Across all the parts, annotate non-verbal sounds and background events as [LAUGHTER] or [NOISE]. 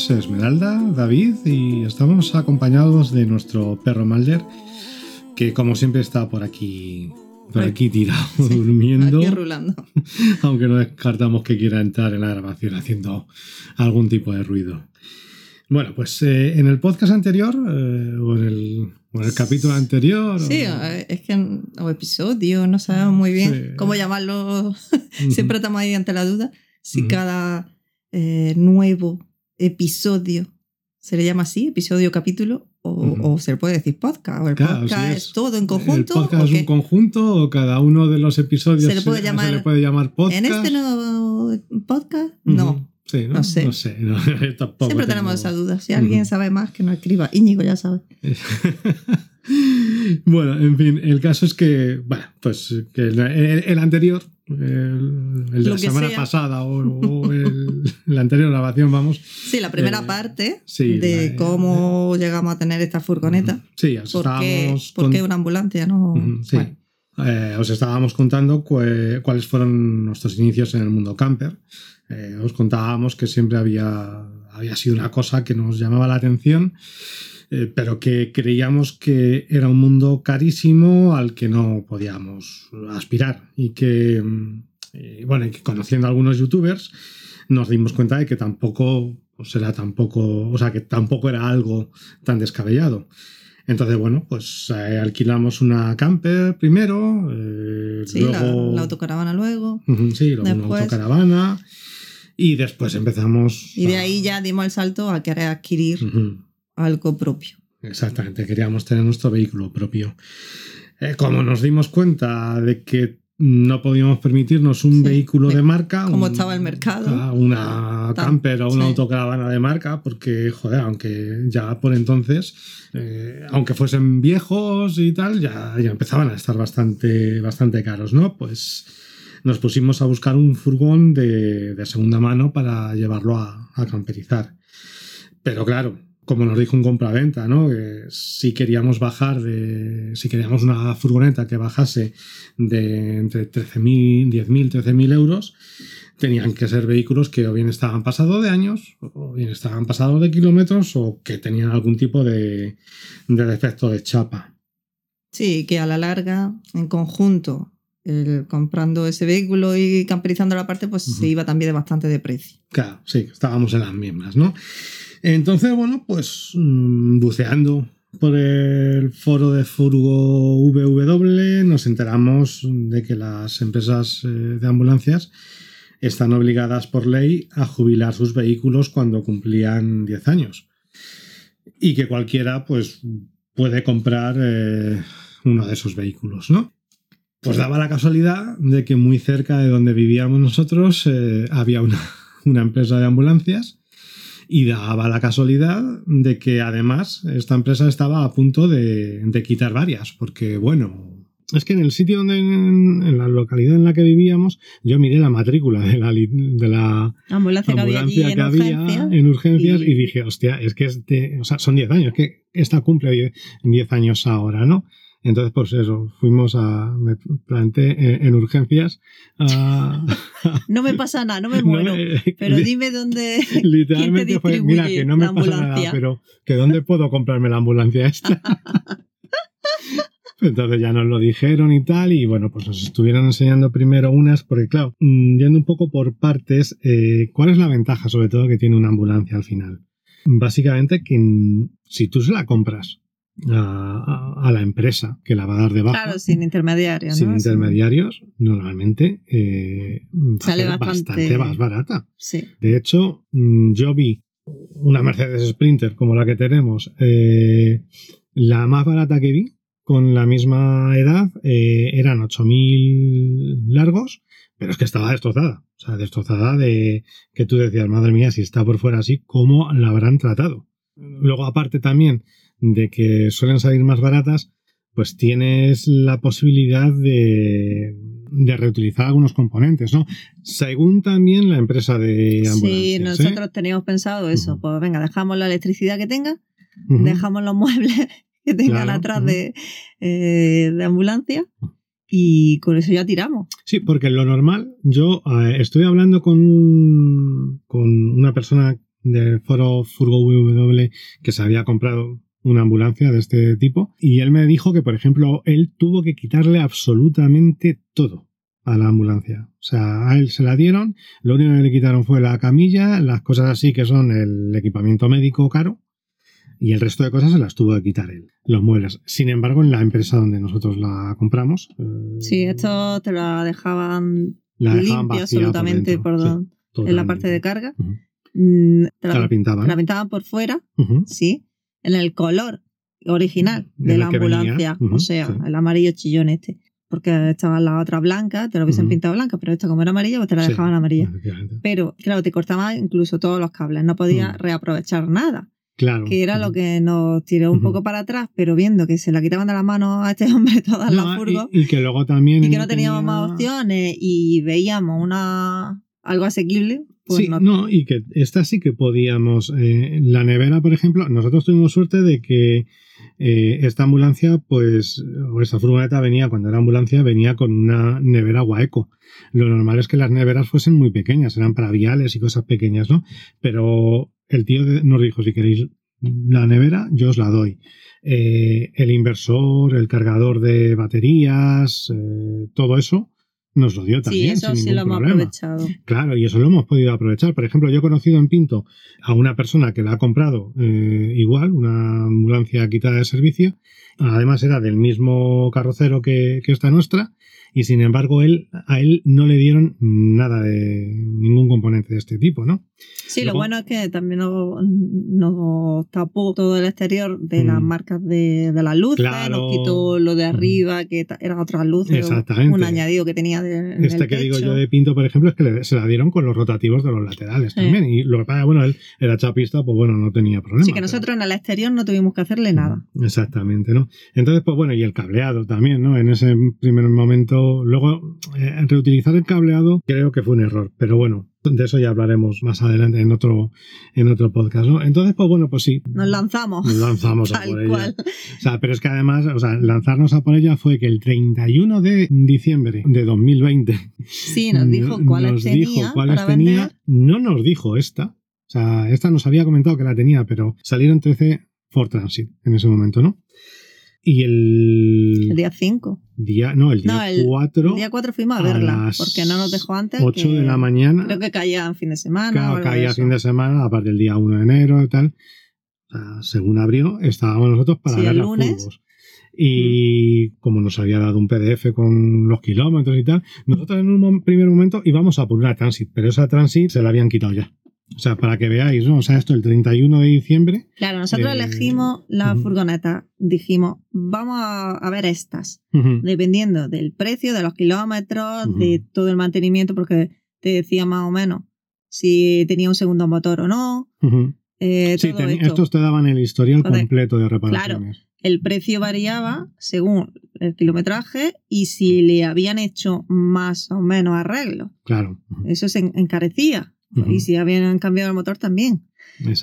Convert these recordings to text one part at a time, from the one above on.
Somos Esmeralda, David y estamos acompañados de nuestro perro Malder, que como siempre está por aquí, por aquí tirado, [LAUGHS] durmiendo. Aquí rulando. [LAUGHS] Aunque no descartamos que quiera entrar en la grabación haciendo algún tipo de ruido. Bueno, pues eh, en el podcast anterior, eh, o, en el, o en el capítulo anterior. Sí, o- es que o episodio, no sabemos muy bien Sí. cómo llamarlo. [LAUGHS] Siempre estamos ahí ante la duda. Si cada eh, nuevo episodio se le llama así, episodio, capítulo, o, se le puede decir podcast, o el Claro, podcast es, es- todo en conjunto. ¿El podcast es un conjunto o cada uno de los episodios Se le puede llamar- le puede llamar podcast? en este nuevo podcast, no. Sí, ¿no? No sé. No sé. no, [LAUGHS] tampoco Siempre tenemos esa duda. Si alguien sabe más, que nos escriba. Íñigo ya sabe. [LAUGHS] bueno, en fin, el caso es que, bueno, pues que el anterior, el, el de la semana sea. pasada o, o [LAUGHS] el, la anterior grabación, vamos. Sí, la primera Eh, parte sí, de la- cómo llegamos a tener esta furgoneta. Sí, os ¿Por qué, estábamos por con- qué una ambulancia? No, sí. Bueno, Eh, os estábamos contando cue- cuáles fueron nuestros inicios en el mundo camper. Eh, os contábamos que siempre había, había sido una cosa que nos llamaba la atención, eh, pero que creíamos que era un mundo carísimo al que no podíamos aspirar. Y que, mm, eh, bueno, y que conociendo a algunos youtubers nos dimos cuenta de que tampoco, pues era tampoco, o sea, que tampoco era algo tan descabellado. Entonces, bueno, pues eh, alquilamos una camper primero, eh, sí, la, luego... la autocaravana luego. Sí, luego una Después- autocaravana y después empezamos... Y de a- ahí ya dimos el salto a querer adquirir Ujú, algo propio. Exactamente, queríamos tener nuestro vehículo propio. Eh, como nos dimos cuenta de que no podíamos permitirnos un Sí, vehículo de marca, cómo un- estaba el mercado. ah, una Tan- camper o una sí. autocaravana de marca, porque, joder, aunque ya por entonces, eh, aunque fuesen viejos y tal, ya, ya empezaban a estar bastante, bastante caros, ¿no? Pues nos pusimos a buscar un furgón de, de segunda mano para llevarlo a, a camperizar. Pero claro, como nos dijo un compraventa, ¿no? Que si queríamos bajar de. Si queríamos una furgoneta que bajase de entre 13.000, 10.000, 13.000 euros, tenían que ser vehículos que o bien estaban pasados de años, o bien estaban pasados de kilómetros, o que tenían algún tipo de, de defecto de chapa. Sí, que a la larga, en conjunto, el- comprando ese vehículo y camperizando la parte, pues se iba también de bastante de precio. Claro, sí, estábamos en las mismas, ¿no? Entonces, bueno, pues mm, buceando por el foro de Furgo VW nos enteramos de que las empresas eh, de ambulancias están obligadas por ley a jubilar sus vehículos cuando cumplían 10 años. Y que cualquiera, pues, puede comprar eh, uno de esos vehículos, ¿no? Pues daba la casualidad de que muy cerca de donde vivíamos nosotros eh, había una, [LAUGHS] una empresa de ambulancias y daba la casualidad de que además esta empresa estaba a punto de, de quitar varias, porque bueno, es que en el sitio donde, en, en la localidad en la que vivíamos, yo miré la matrícula de la, de la Ambulancia que había allí en que había urgencia. en urgencias y... y- dije, hostia, es que es de- o sea, son 10 años, que esta cumple 10 10 años ahora, ¿no? Entonces, pues eso, fuimos a, me planté en, en urgencias a... [LAUGHS] No me pasa nada, no me [LAUGHS] No, muero. eh, pero dime dónde. [LAUGHS] Literalmente fue, mira, que no me pasa nada, pero que dónde puedo comprarme la ambulancia esta. Entonces ya nos lo dijeron y tal, y bueno, pues nos estuvieron enseñando primero unas, porque claro, mm, yendo un poco por partes, eh, ¿cuál es la ventaja sobre todo que tiene una ambulancia al final? Básicamente que mm, si tú se la compras a, la empresa que la va a dar de baja, Claro, sin intermediarios. sin ¿no? intermediarios, normalmente eh, Sale bastante más barata. Sí. De hecho, mm, yo vi una Mercedes Sprinter como la que tenemos, eh, la más barata que vi, con la misma edad, eh, eran 8.000 largos, pero es que estaba destrozada. O sea, destrozada de que tú decías, madre mía, si está por fuera así, ¿cómo la habrán tratado? Luego, aparte también de que suelen salir más baratas, pues tienes la posibilidad de, de reutilizar algunos componentes, ¿no? Según también la empresa de ambulancias. Sí, ¿eh? nosotros teníamos pensado eso. Pues venga, dejamos la electricidad que tenga, dejamos los muebles [LAUGHS] que tengan Claro, atrás de, eh, de ambulancia y con eso ya tiramos. Sí, porque lo normal, yo eh, estoy hablando con, un- con una persona del foro Furgo WW que se había comprado una ambulancia de este tipo y él me dijo que, por ejemplo, él tuvo que quitarle absolutamente todo a la ambulancia. O sea, a él se la dieron, lo único que le quitaron fue la camilla, las cosas así que son el equipamiento médico caro y el resto de cosas se las tuvo que quitar él, los muebles. Sin embargo, en la empresa donde nosotros la compramos, eh, Sí, esto te la dejaban la dejaban limpia absolutamente por. Sí, en la parte de carga. Mm, Te la, Te la pintaban. te la pintaban por fuera, sí, en el color original de la ambulancia, o sea, sí. el amarillo chillón este. Porque estaban las otras blancas, te lo hubiesen pintado blanca, pero esta como era amarilla, pues te la Sí, dejaban amarilla. Pero, claro, te cortaban incluso todos los cables, no podías Mm. reaprovechar nada, Claro. que era lo que nos tiró un poco para atrás, pero viendo que se la quitaban de las manos a este [LAUGHS] hombre todas No, las furgos y, y que luego también. y que no teníamos tenía- más opciones y veíamos una algo asequible, pues sí, no. no. y que esta sí que podíamos. eh, la nevera, por ejemplo, nosotros tuvimos suerte de que eh, esta ambulancia, pues, o esta furgoneta venía, cuando era ambulancia, venía con una nevera Waeco. Lo normal es que las neveras fuesen muy pequeñas, eran para viales y cosas pequeñas, ¿no? Pero el tío nos dijo, si queréis la nevera, yo os la doy. Eh, el inversor, el cargador de baterías, todo eso, nos lo dio sí, también. eso sin sí lo hemos problema. aprovechado. Claro, y eso lo hemos podido aprovechar. Por ejemplo, yo he conocido en Pinto a una persona que la ha comprado eh, igual, una ambulancia quitada de servicio. Además era del mismo carrocero que, que esta nuestra. Y sin embargo, él, a él no le dieron nada de ningún componente de este tipo, ¿no? Sí, Luego- lo bueno es que también nos, tapó todo el exterior de Mm. las marcas de, de las luces, Claro. nos quitó lo de Ujú. arriba, que eran otras luces, Exactamente. un añadido que tenía de, en Este el que digo yo de Pinto, por ejemplo, es que le- se la dieron con los rotativos de los laterales Sí. también. Y lo que pasa, bueno, él era chapista, pues bueno, no tenía problema. Así que pero- nosotros en el exterior no tuvimos que hacerle nada. Exactamente, ¿no? Entonces, pues bueno, y el cableado también, ¿no? En ese primer momento, luego, eh, reutilizar el cableado creo que fue un error, pero bueno, de eso ya hablaremos más adelante en otro, en otro podcast, ¿no? Entonces, pues bueno, pues sí. Nos lanzamos. Nos lanzamos a [LAUGHS] por ella. cual. O sea, pero es que además, o sea, lanzarnos a por ella fue que el 31 de diciembre de 2020 Sí, nos dijo cuáles nos tenía dijo cuáles para tenía. vender. No nos dijo esta. O sea, esta nos había comentado que la tenía, pero salieron 13 for Transit en ese momento, ¿no? Y el, El día 5. día, no, el día No, el 4, El día 4 fuimos a a verla, porque no nos dejó antes. 8 que de la mañana, Creo que caía en fin de semana. claro, caía fin de semana, aparte del día 1 de enero y tal. O sea, según abrió, estábamos nosotros para Sí, ver el lunes. furgos. Y como nos había dado un PDF con los kilómetros y tal, nosotros en un primer momento íbamos a por una Transit, pero esa Transit se la habían quitado ya. O sea, para que veáis, ¿no? O sea, esto el 31 de diciembre. Claro, nosotros Eh, elegimos la ujú. furgoneta. Dijimos, vamos a, a ver estas. Ujú, Dependiendo del precio, de los kilómetros, Ujú. de todo el mantenimiento, porque te decía más o menos si tenía un segundo motor o no. eh, Sí, esto. estos te daban el historial Entonces, completo de reparaciones. El precio variaba según el kilometraje y si le habían hecho más o menos arreglos. Claro. Eso se en- Ujú. Y si habían cambiado el motor también.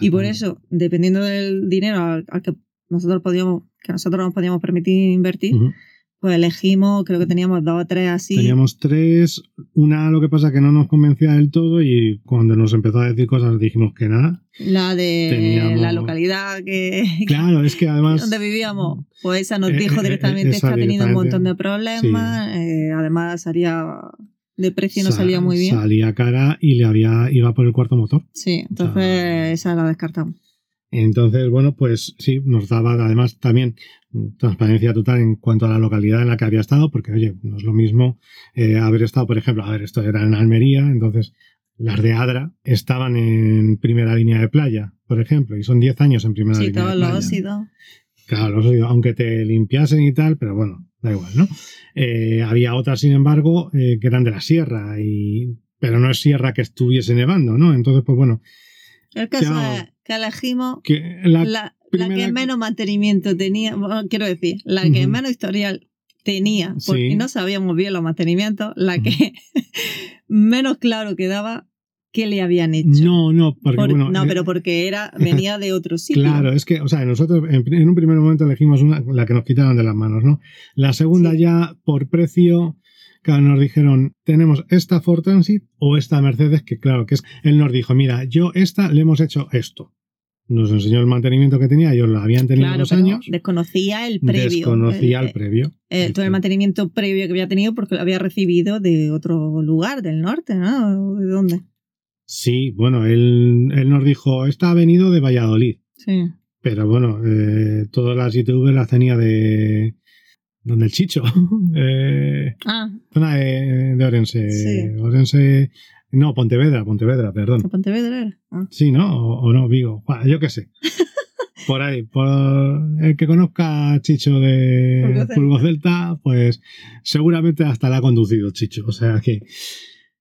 Y por eso, dependiendo del dinero al, al que nosotros podíamos, que nosotros nos podíamos permitir invertir, Ujú. pues elegimos, creo que teníamos dos o tres así. Teníamos tres, una lo que pasa que no nos convencía del todo y cuando nos empezó a decir cosas dijimos que nada. La de Teníamos- la localidad que [LAUGHS] Claro, es que además... donde vivíamos, pues esa nos Eh, dijo eh, directamente esa que ha tenido un montón de problemas, eh, además salía de precio no sa- salía muy bien. Salía cara y le había iba por el cuarto motor. Sí, entonces esa la descartamos. Entonces, bueno, pues sí, nos daba además también transparencia total en cuanto a la localidad en la que había estado, porque oye, no es lo mismo eh, haber estado, por ejemplo, a ver, esto era en Almería, entonces las de Adra estaban en primera línea de playa, por ejemplo, y son 10 años en primera Sí, línea de playa. óxidos. Claro, los óxidos, aunque te limpiasen y tal, pero bueno, da igual, ¿no? Eh, había otras, sin embargo, eh, que eran de la sierra, y, pero no es sierra que estuviese nevando, ¿no? Entonces, pues bueno, El caso es que la, la, la que menos mantenimiento tenía, quiero decir, la que menos historial tenía, porque no sabíamos bien los mantenimientos, la que [LAUGHS] menos claro quedaba qué le habían hecho. No, no, porque bueno, no, eh, pero porque era venía de otro [LAUGHS] sitio. Claro, es que, o sea, nosotros en, un primer momento elegimos una, la que nos quitaron de las manos, ¿no? La segunda ya por precio, claro, nos dijeron, tenemos esta Ford Transit o esta Mercedes, que claro, que es, él nos dijo, mira, yo esta le hemos hecho esto nos enseñó el mantenimiento que tenía, ellos lo habían tenido claro, dos años. Desconocía el previo. Desconocía el, previo. todo el mantenimiento previo que había tenido porque lo había recibido de otro lugar, del norte, ¿no? ¿De dónde? Sí, bueno, él, él nos dijo, esta ha venido de Valladolid. Sí. Pero bueno, eh, todas las ITV las tenía de. donde el Chicho. [LAUGHS] eh, ah. Zona de, de Orense. Sí. Orense no, Pontevedra, Pontevedra, perdón. Pontevedra era? Ah. Sí, ¿no? O, no, Vigo. yo qué sé. [LAUGHS] Por ahí, por el que conozca a Chicho de Fulgo Celta, pues seguramente hasta la ha conducido Chicho. O sea que.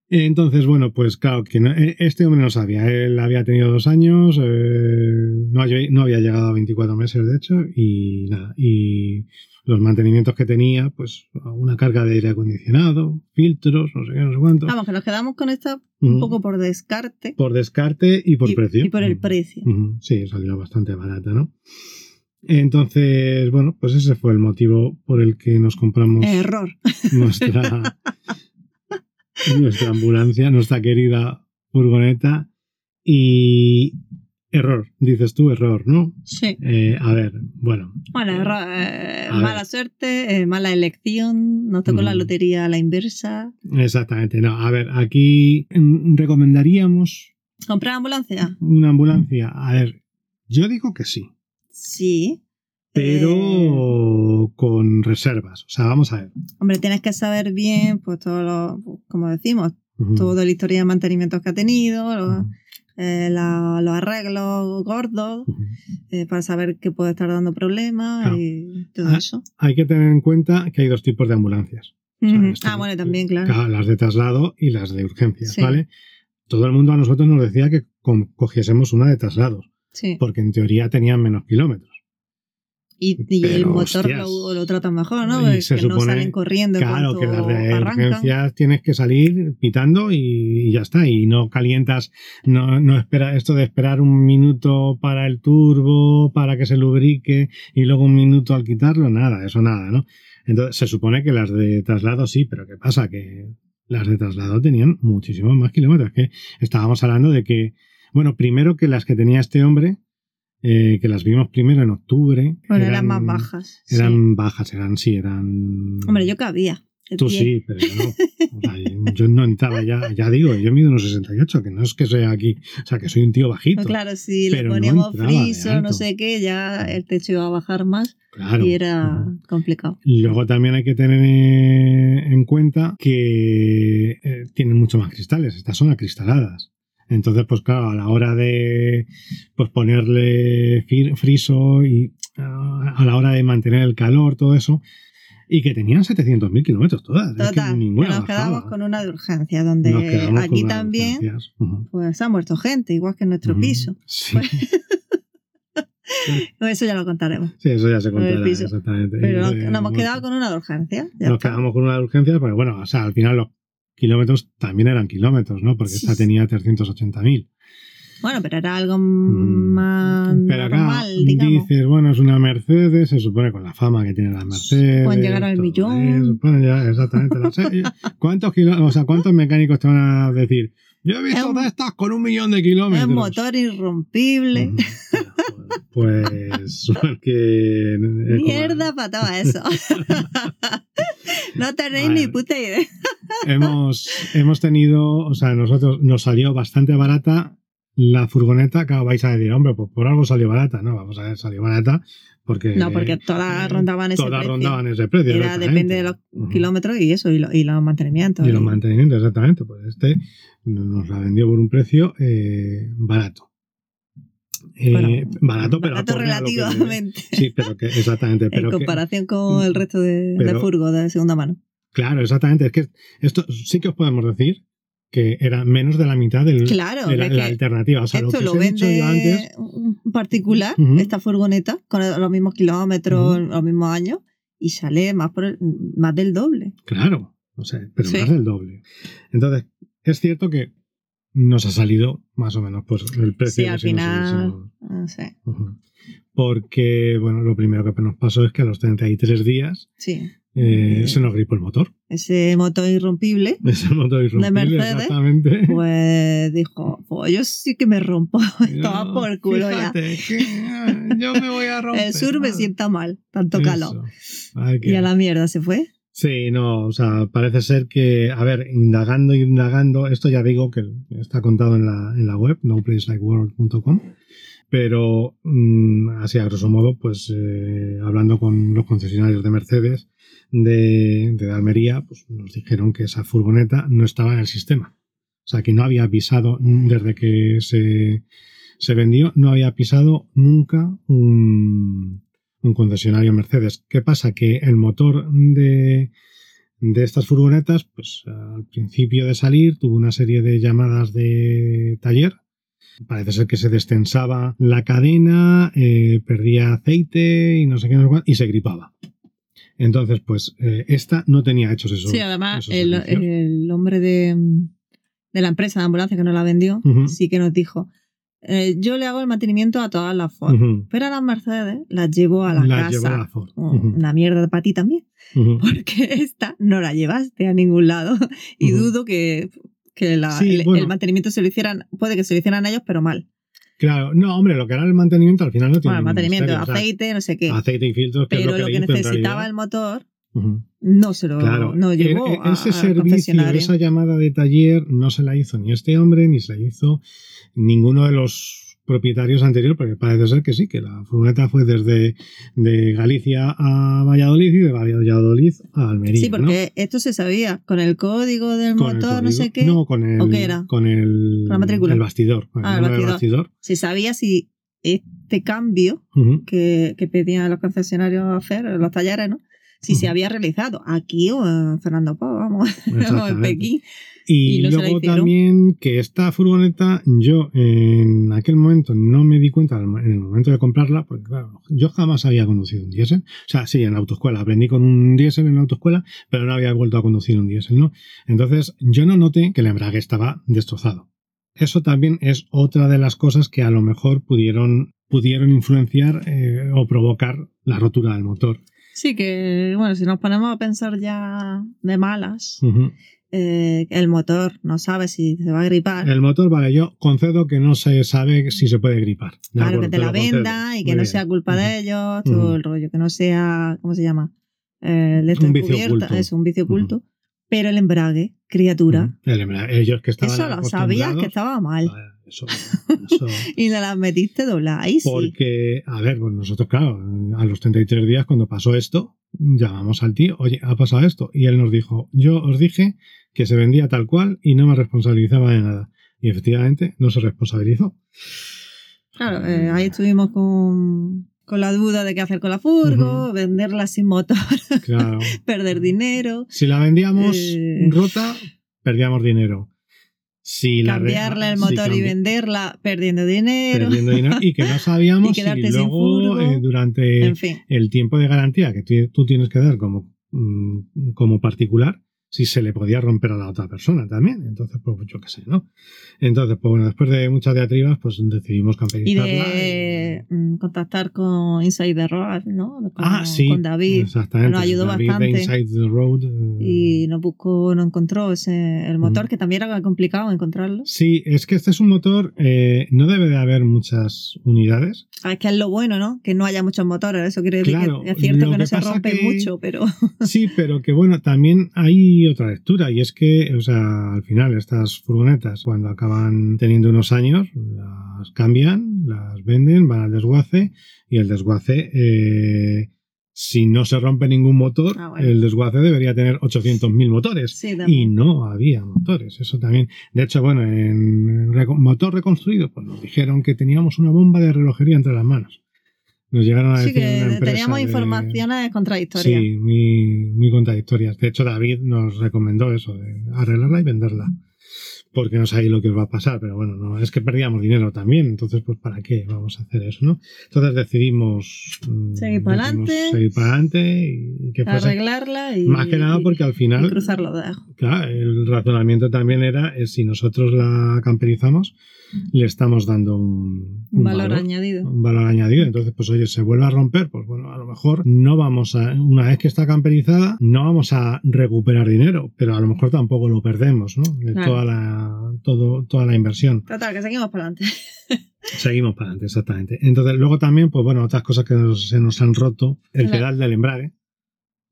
Entonces, bueno, pues claro, que e, este hombre no sabía. Él había tenido dos años, eh, no, no, había llegado a 24 meses, de hecho, y nada. Y los mantenimientos que tenía, pues una carga de aire acondicionado, filtros, no sé qué, no sé cuánto. Vamos, que nos quedamos con esta un poco por descarte. Por descarte y por precio. Y por el precio. Sí, salió bastante barata, ¿no? Entonces, bueno, pues ese fue el motivo por el que nos compramos. Error. Nuestra, [LAUGHS] nuestra ambulancia, nuestra querida furgoneta. Y, Error, dices tú, error, ¿no? Sí. Eh, a ver, bueno. Bueno, eh, mala suerte, eh, mala elección, nos tocó la lotería a la inversa. Exactamente, no. A ver, aquí mm, recomendaríamos. ¿Comprar ambulancia? Una ambulancia. A ver, yo digo que sí. Sí. Pero con reservas. O sea, vamos a ver. Hombre, tienes que saber bien, pues todo lo, como decimos, todo el historia de mantenimiento que ha tenido, eh, los arreglos gordos eh, para saber qué puede estar dando problemas y todo ah, eso. Hay que tener en cuenta que hay dos tipos de ambulancias. ah, bueno, también, claro. Las de traslado y las de urgencias, ¿vale? Todo el mundo a nosotros nos decía que cogiésemos una de traslados. Porque en teoría tenían menos kilómetros. Y, el motor lo, lo, tratan mejor, ¿no? que no salen corriendo. Claro, que las de emergencias tienes que salir pitando y, ya está. Y no calientas, no, no espera esto de esperar un minuto para el turbo, para que se lubrique y luego un minuto al quitarlo, nada, eso nada, ¿no? Entonces se supone que las de traslado sí, pero ¿qué pasa? Que las de traslado tenían muchísimos más kilómetros. Que estábamos hablando de que, bueno, primero que las que tenía este hombre eh, que las vimos primero en octubre. Bueno, eran, más bajas. Eran bajas, eran, sí, eran. Hombre, yo cabía. Tú sí, pero yo no. yo no entraba ya, ya digo, yo mido unos 68, que no es que sea aquí, o sea, que soy un tío bajito. Pues claro, si le poníamos friso, no sé qué, ya el techo iba a bajar más y era complicado. Luego también hay que tener en cuenta que eh, tienen mucho más cristales, estas son acristaladas. Entonces, pues claro, a la hora de pues ponerle friso y a la hora de mantener el calor, todo eso, y que tenían 700.000 kilómetros todas. Total, nos quedamos con una de urgencia, donde aquí también pues ha muerto gente, igual que en nuestro piso. Sí. Pues, [LAUGHS] eso ya lo contaremos. Sí, eso ya se contará, exactamente. Pero nos, hemos quedado con una de urgencia. nos quedamos con una de urgencia, pero bueno, o sea, al final los kilómetros también eran kilómetros, ¿no? Porque esta tenía 380.000. Bueno, pero era algo mm, más pero acá normal, dices, bueno, es una Mercedes, se supone con la fama que tiene la Mercedes. Pueden llegar al millón. ya, exactamente. ¿Cuántos, o sea, ¿Cuántos mecánicos te van a decir? Yo he visto de estas con un millón de kilómetros. Es motor irrompible. pues, [LAUGHS] porque... Mierda para todo eso. [LAUGHS] no tenéis ni puta idea. hemos, hemos tenido, o sea, nosotros nos salió bastante barata la furgoneta, que vais a decir, hombre, pues por algo salió barata, ¿no? Vamos a ver, salió barata porque... No, porque todas rondaban ese todas precio. rondaban ese precio. Era, depende de los kilómetros y eso, y, lo, y los mantenimientos. Y los mantenimientos, exactamente. Pues este nos la vendió por un precio eh, barato. Eh, barato, pero barato relativamente. sí, pero que exactamente. [LAUGHS] Pero en comparación con el resto de, de furgo de segunda mano. Claro, exactamente. Es que esto sí que os podemos decir que era menos de la mitad del, Claro, de la, alternativa. O sea, lo que lo vende yo antes. un particular, esta furgoneta, con los mismos kilómetros, los mismos años, y sale más, por el- más del doble. Claro, o sea, pero Sí. más del doble. Entonces, es cierto que nos ha salido más o menos pues, el precio Sí, al final, no sé. Porque, bueno, lo primero que nos pasó es que a los 33 días sí. Eh, Eh. se nos gripó el motor. Ese motor irrompible, [LAUGHS] Ese motor irrompible, Mercedes, exactamente. pues dijo, pues yo sí que me rompo, [LAUGHS] estaba por culo ya. que, ah, yo me voy a romper. [LAUGHS] El sur me sienta mal, tanto Eso. calor. Ay, Y a la mierda se fue. Sí, no, o sea, parece ser que, a ver, indagando, indagando, esto ya digo que está contado en la, en la web, noplacelikeworld.com, pero mm, así a grosso modo, pues eh, hablando con los concesionarios de Mercedes de, de Almería, pues nos dijeron que esa furgoneta no estaba en el sistema. O sea, que no había pisado desde que se, se vendió, no había pisado nunca un, un concesionario Mercedes. ¿Qué pasa? Que el motor de, de estas furgonetas, pues al principio de salir tuvo una serie de llamadas de taller. Parece ser que se destensaba la cadena, eh, perdía aceite y no sé qué, no sé cuánto, y se gripaba. Entonces, pues eh, esta no tenía hechos esos. sí, además, esos el, hombre de, de la empresa de ambulancia que nos la vendió, sí que nos dijo, eh, yo le hago el mantenimiento a todas las Ford, pero a las Mercedes las llevo a la casa. llevó a la Ford. Oh. Una mierda para ti también, [LAUGHS] porque esta no la llevaste a ningún lado [LAUGHS] y dudo que, que la- Sí, el, bueno. el mantenimiento se lo hicieran, puede que se lo hicieran ellos, pero mal. Claro, no, hombre, lo que era el mantenimiento al final no tiene Bueno, el mantenimiento, misterio, o sea, aceite, no sé qué. aceite y filtros, que es pero lo que, lo necesitaba el motor no se lo Claro, no llegó e- e- a- ese servicio, esa llamada de taller no se la hizo ni este hombre ni se la hizo ninguno de los propietarios anteriores, porque parece ser que sí, que la furgoneta fue desde de Galicia a Valladolid y de Valladolid a Almería. Sí, porque esto se sabía, con el código del motor, no sé qué, No, con el, ¿O qué era? Con el, Con la matrícula. el bastidor. Con Ah, el bastidor. bastidor. se sabía si este cambio que, que pedían los concesionarios hacer, los talleres, ¿no? Si se había realizado aquí o en Fernando Pau, vamos, [LAUGHS] o en. Pekín. Y, luego también que esta furgoneta, yo en aquel momento no me di cuenta en el momento de comprarla, porque claro, yo jamás había conducido un diésel. O sea, sí, en la autoescuela, aprendí con un diésel en la autoescuela, pero no había vuelto a conducir un diésel, ¿no? Entonces, yo no noté que el embrague estaba destrozado. Eso también es otra de las cosas que a lo mejor pudieron, pudieron influenciar eh, o provocar la rotura del motor. Sí, que bueno, si nos ponemos a pensar ya de malas, Ujú. Eh, el motor no sabe si se va a gripar. El motor, vale, yo concedo que no se sabe si se puede gripar. De Claro, acuerdo, que te la lo concedo. venda y que Muy no bien. sea culpa Ujú. de ellos, todo Ujú. el rollo, que no sea, ¿cómo se llama? Eh, el de esta Un vicio oculto. Es un vicio oculto. Pero el embrague, criatura. El embrague, ellos que estaban eso lo sabías que estaba mal. Vale, Eso, eso. [LAUGHS] Y no las metiste dobladas. Ahí sí. Porque, a ver, pues nosotros, claro, a los 33 días cuando pasó esto, llamamos al tío, oye, ha pasado esto. Y él nos dijo, yo os dije que se vendía tal cual y no me responsabilizaba de nada. Y efectivamente no se responsabilizó. Claro, eh, ahí estuvimos con, con la duda de qué hacer con la furgo, venderla sin motor, [LAUGHS] Claro. perder dinero, Si la vendíamos Eh. rota, perdíamos dinero. Si cambiarle el si motor y venderla perdiendo dinero. perdiendo dinero y que no [LAUGHS] sabíamos Y si luego eh, durante En fin. el tiempo de garantía que tú, tú tienes que dar como, mm, como particular, si se le podía romper a la otra persona también. Entonces, pues yo qué sé, ¿no? Entonces, pues bueno, después de muchas diatribas, pues decidimos Y camperizarla. Mm, contactar con Inside the Road, ¿no? Con, ah, sí. con David. Exactamente. nos ayudó David bastante. Inside the Road. eh, Y no buscó, no encontró ese, el motor, Ujú. que también era complicado encontrarlo. Sí, es que este es un motor, eh, no debe de haber muchas unidades. Ah, es que es lo bueno, ¿no? Que no haya muchos motores. Eso quiere decir Claro, que es cierto lo que no que se rompe que- mucho, pero [LAUGHS] Sí, pero que bueno, también hay otra lectura y es que, o sea, al final estas furgonetas cuando acaban teniendo unos años las cambian, las venden, van al desguace y el desguace, eh, si no se rompe ningún motor, Ah, bueno. el desguace debería tener 800.000 motores. sí, Y no había motores, eso también. De hecho, bueno, en motor reconstruido, pues nos dijeron que teníamos una bomba de relojería entre las manos. Nos llegaron a Sí, decir una que teníamos de- informaciones contradictorias. Sí, muy, muy contradictorias. De hecho, David nos recomendó eso, de arreglarla y venderla. Porque no sabéis lo que os va a pasar, pero bueno, no es que perdíamos dinero también, entonces pues para qué vamos a hacer eso, ¿no? Entonces decidimos mm, seguir para adelante, seguir para adelante y que arreglarla y más que nada porque al final cruzar los dedos. Claro, el razonamiento también era si nosotros la camperizamos le estamos dando un, valor, añadido. Un valor añadido. Entonces, pues oye, se vuelve a romper, pues bueno, a lo mejor no vamos a, una vez que está camperizada, no vamos a recuperar dinero, pero a lo mejor tampoco lo perdemos, ¿no? De toda la, todo, toda la inversión. Total, que seguimos para adelante. [LAUGHS] Seguimos para adelante, exactamente. Entonces, luego también, pues bueno, otras cosas que se nos han roto, el pedal del embrague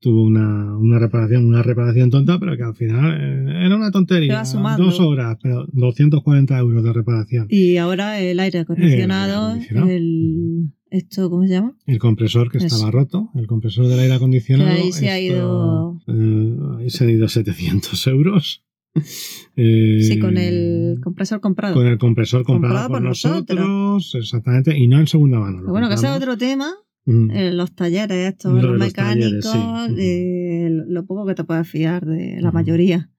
tuvo una, una, reparación, una reparación tonta, pero que al final eh, era una tontería. Dos horas, pero 240 euros de reparación. Y ahora el aire acondicionado, el, esto, ¿cómo se llama? El compresor que estaba roto, el compresor del aire acondicionado. ahí se ha ido. Eh, ahí se han ido 700 euros. [LAUGHS] sí, con el compresor comprado. Con el compresor comprado, por, nosotros, exactamente, y no en segunda mano. Bueno, que ese es otro tema Mm. Eh, los talleres estos, los, mecánicos, eh, lo poco que te puedes fiar de la mayoría.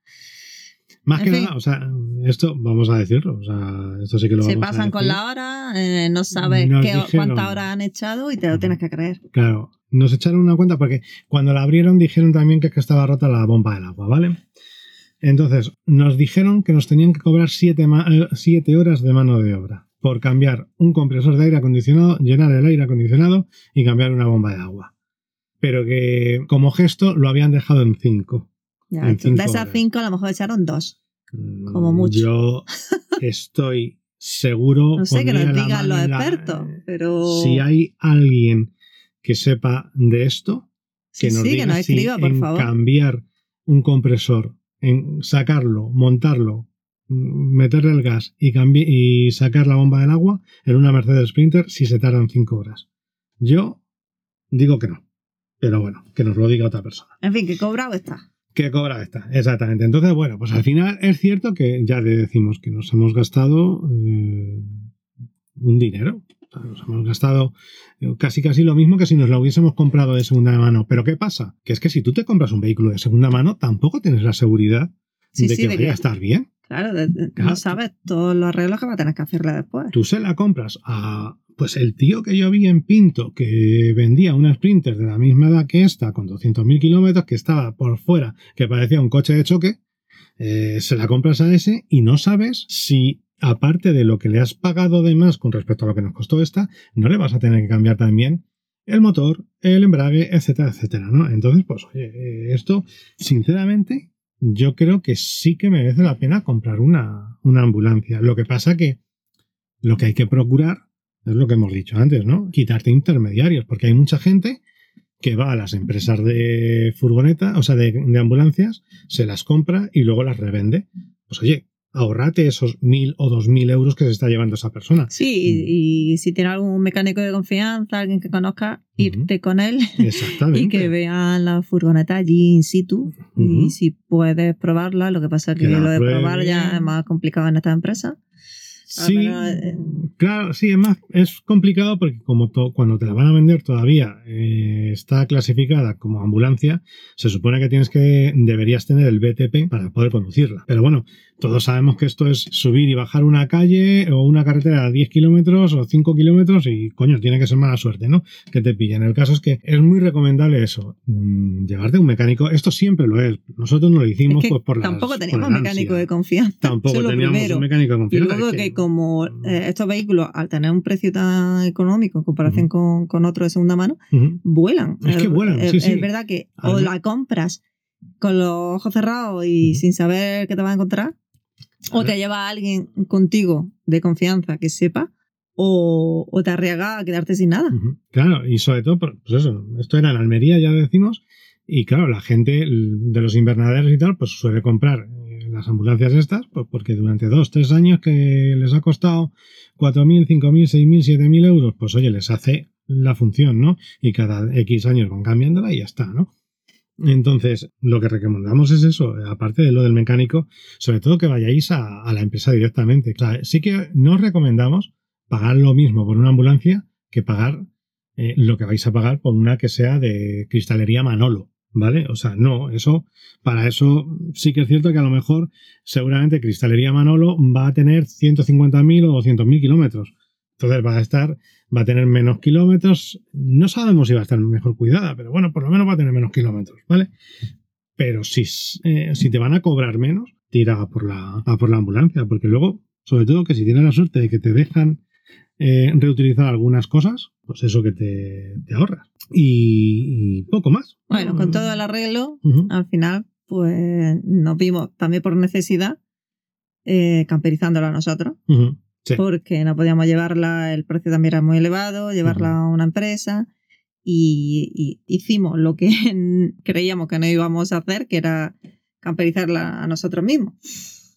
Más que nada, o sea, esto vamos a decirlo, o sea, esto sí que lo Se vamos pasan con la hora, eh, no sabes cuántas horas han echado y te lo tienes que creer. Claro, nos echaron una cuenta porque cuando la abrieron dijeron también que, que estaba rota la bomba del agua, ¿vale? Entonces, nos dijeron que nos tenían que cobrar 7 siete horas de mano de obra por cambiar un compresor de aire acondicionado, llenar el aire acondicionado y cambiar una bomba de agua. Pero que como gesto lo habían dejado en 5. De esas 5 a lo mejor echaron 2. Como mm, mucho. Yo estoy seguro. no sé que nos digan los expertos, pero. Si hay alguien que sepa de esto, que nos diga que escriba, por en favor. cambiar un compresor, en sacarlo, montarlo, meterle el gas y, y sacar la bomba del agua en una Mercedes Sprinter si se tardan 5 horas. Yo digo que no. Pero bueno, que nos lo diga otra persona. En fin, que cobrado está. Que cobrado está, exactamente. Entonces, bueno, pues al final es cierto que ya le decimos que nos hemos gastado eh, un dinero. nos hemos gastado eh, casi casi lo mismo que si nos lo hubiésemos comprado de segunda mano. Pero ¿qué pasa? Que es que si tú te compras un vehículo de segunda mano, tampoco tienes la seguridad de que vaya a estar bien. Claro, no sabes todos los arreglos que va a tener que hacerle después. Tú se la compras a pues el tío que yo vi en Pinto que vendía una Sprinter de la misma edad que esta, con 200.000 kilómetros, que estaba por fuera, que parecía un coche de choque, eh, se la compras a ese y no sabes si, aparte de lo que le has pagado de más con respecto a lo que nos costó esta, no le vas a tener que cambiar también el motor, el embrague, etcétera, etcétera, ¿no? Entonces, pues, oye, eh, esto, sinceramente, yo creo que sí que merece la pena comprar una, ambulancia. Lo que pasa que lo que hay que procurar es lo que hemos dicho antes, ¿no? Quitarte intermediarios, porque hay mucha gente que va a las empresas de furgoneta, o sea, de, de ambulancias, se las compra y luego las revende. Pues oye, ahorrate esos mil o dos mil euros que se está llevando esa persona. Sí, y, si tiene algún mecánico de confianza, alguien que conozca, irte con él [LAUGHS] y que vean la furgoneta allí in situ. Y si puedes probarla, lo que pasa es que, lo de probar ya es más complicado en esta empresa. Sí, eh, claro, sí, es más, es complicado porque como cuando te la van a vender todavía eh, está clasificada como ambulancia, se supone que tienes que, deberías tener el BTP para poder conducirla. Pero bueno, todos sabemos que esto es subir y bajar una calle o una carretera a 10 kilómetros o 5 kilómetros y coño, tiene que ser mala suerte, ¿no? Que te pillen. El caso es que es muy recomendable eso, mm, llevarte un mecánico. Esto siempre lo es. Nosotros no lo hicimos pues, por la Tampoco teníamos mecánico de confianza. [LAUGHS] Tampoco teníamos un mecánico de confianza. Y luego que, como eh, estos vehículos, al tener un precio tan económico en comparación con, con otros de segunda mano, vuelan. Es que vuelan, sí, sí. Es verdad que o la compras con los ojos cerrados y sin saber qué te vas a encontrar, o te lleva a alguien contigo de confianza que sepa, o, te arriesga a quedarte sin nada. Claro, y sobre todo, pues eso, esto era en Almería, ya decimos, y claro, la gente de los invernaderos y tal, pues suele comprar eh, las ambulancias estas, pues porque durante dos, tres años que les ha costado 4.000, 5.000, 6.000, 7.000 euros, pues oye, les hace la función, ¿no? Y cada X años van cambiándola y ya está, ¿no? Entonces, lo que recomendamos es eso, aparte de lo del mecánico, sobre todo que vayáis a, la empresa directamente. O sí que no os recomendamos pagar lo mismo por una ambulancia que pagar eh, lo que vais a pagar por una que sea de cristalería Manolo, ¿vale? O sea, no, eso, para eso sí que es cierto que a lo mejor seguramente Cristalería Manolo va a tener 150.000 o 200.000 kilómetros. Entonces va a estar, va a tener menos kilómetros. No sabemos si va a estar mejor cuidada, pero bueno, por lo menos va a tener menos kilómetros, ¿vale? Pero si, eh, si te van a cobrar menos, tira por la, a por la ambulancia, porque luego, sobre todo que si tienes la suerte de que te dejan eh, reutilizar algunas cosas, pues eso que te, te ahorras. Y, y poco más. Bueno, con todo el arreglo, al final, pues nos vimos también por necesidad eh, camperizándolo a nosotros, sí. porque no podíamos llevarla, el precio también era muy elevado, llevarla a una empresa. Y, y hicimos lo que [LAUGHS] creíamos que no íbamos a hacer, que era camperizarla a nosotros mismos.